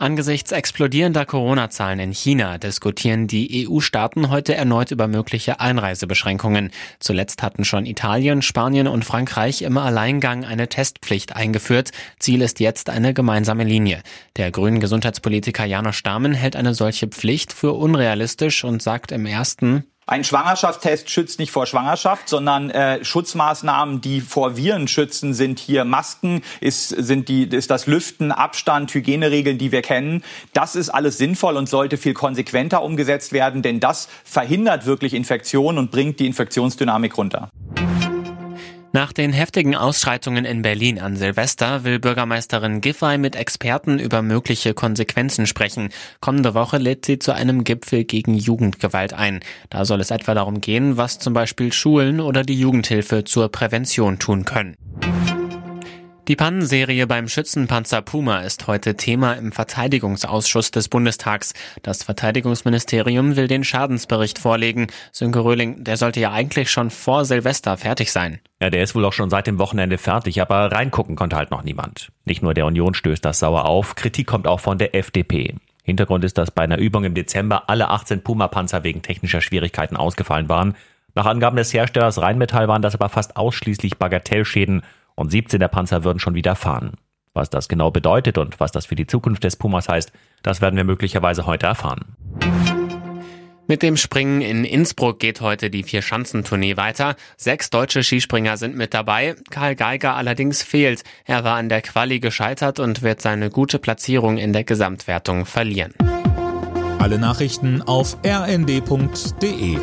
Angesichts explodierender Corona-Zahlen in China diskutieren die EU-Staaten heute erneut über mögliche Einreisebeschränkungen. Zuletzt hatten schon Italien, Spanien und Frankreich im Alleingang eine Testpflicht eingeführt. Ziel ist jetzt eine gemeinsame Linie. Der grünen Gesundheitspolitiker Janosch Dahmen hält eine solche Pflicht für unrealistisch und sagt im ersten, ein Schwangerschaftstest schützt nicht vor Schwangerschaft, sondern äh, Schutzmaßnahmen, die vor Viren schützen, sind hier Masken, ist, sind die, ist das Lüften, Abstand, Hygieneregeln, die wir kennen. Das ist alles sinnvoll und sollte viel konsequenter umgesetzt werden, denn das verhindert wirklich Infektionen und bringt die Infektionsdynamik runter. Nach den heftigen Ausschreitungen in Berlin an Silvester will Bürgermeisterin Giffey mit Experten über mögliche Konsequenzen sprechen. Kommende Woche lädt sie zu einem Gipfel gegen Jugendgewalt ein. Da soll es etwa darum gehen, was zum Beispiel Schulen oder die Jugendhilfe zur Prävention tun können. Die Pannenserie beim Schützenpanzer Puma ist heute Thema im Verteidigungsausschuss des Bundestags. Das Verteidigungsministerium will den Schadensbericht vorlegen. Sönke Röhling, der sollte ja eigentlich schon vor Silvester fertig sein. Ja, der ist wohl auch schon seit dem Wochenende fertig, aber reingucken konnte halt noch niemand. Nicht nur der Union stößt das sauer auf, Kritik kommt auch von der FDP. Hintergrund ist, dass bei einer Übung im Dezember alle 18 Puma-Panzer wegen technischer Schwierigkeiten ausgefallen waren. Nach Angaben des Herstellers Rheinmetall waren das aber fast ausschließlich Bagatellschäden und 17 der Panzer würden schon wieder fahren. Was das genau bedeutet und was das für die Zukunft des Pumas heißt, das werden wir möglicherweise heute erfahren. Mit dem Springen in Innsbruck geht heute die Vier-Schanzentournee weiter. Sechs deutsche Skispringer sind mit dabei. Karl Geiger allerdings fehlt. Er war an der Quali gescheitert und wird seine gute Platzierung in der Gesamtwertung verlieren. Alle Nachrichten auf rnd.de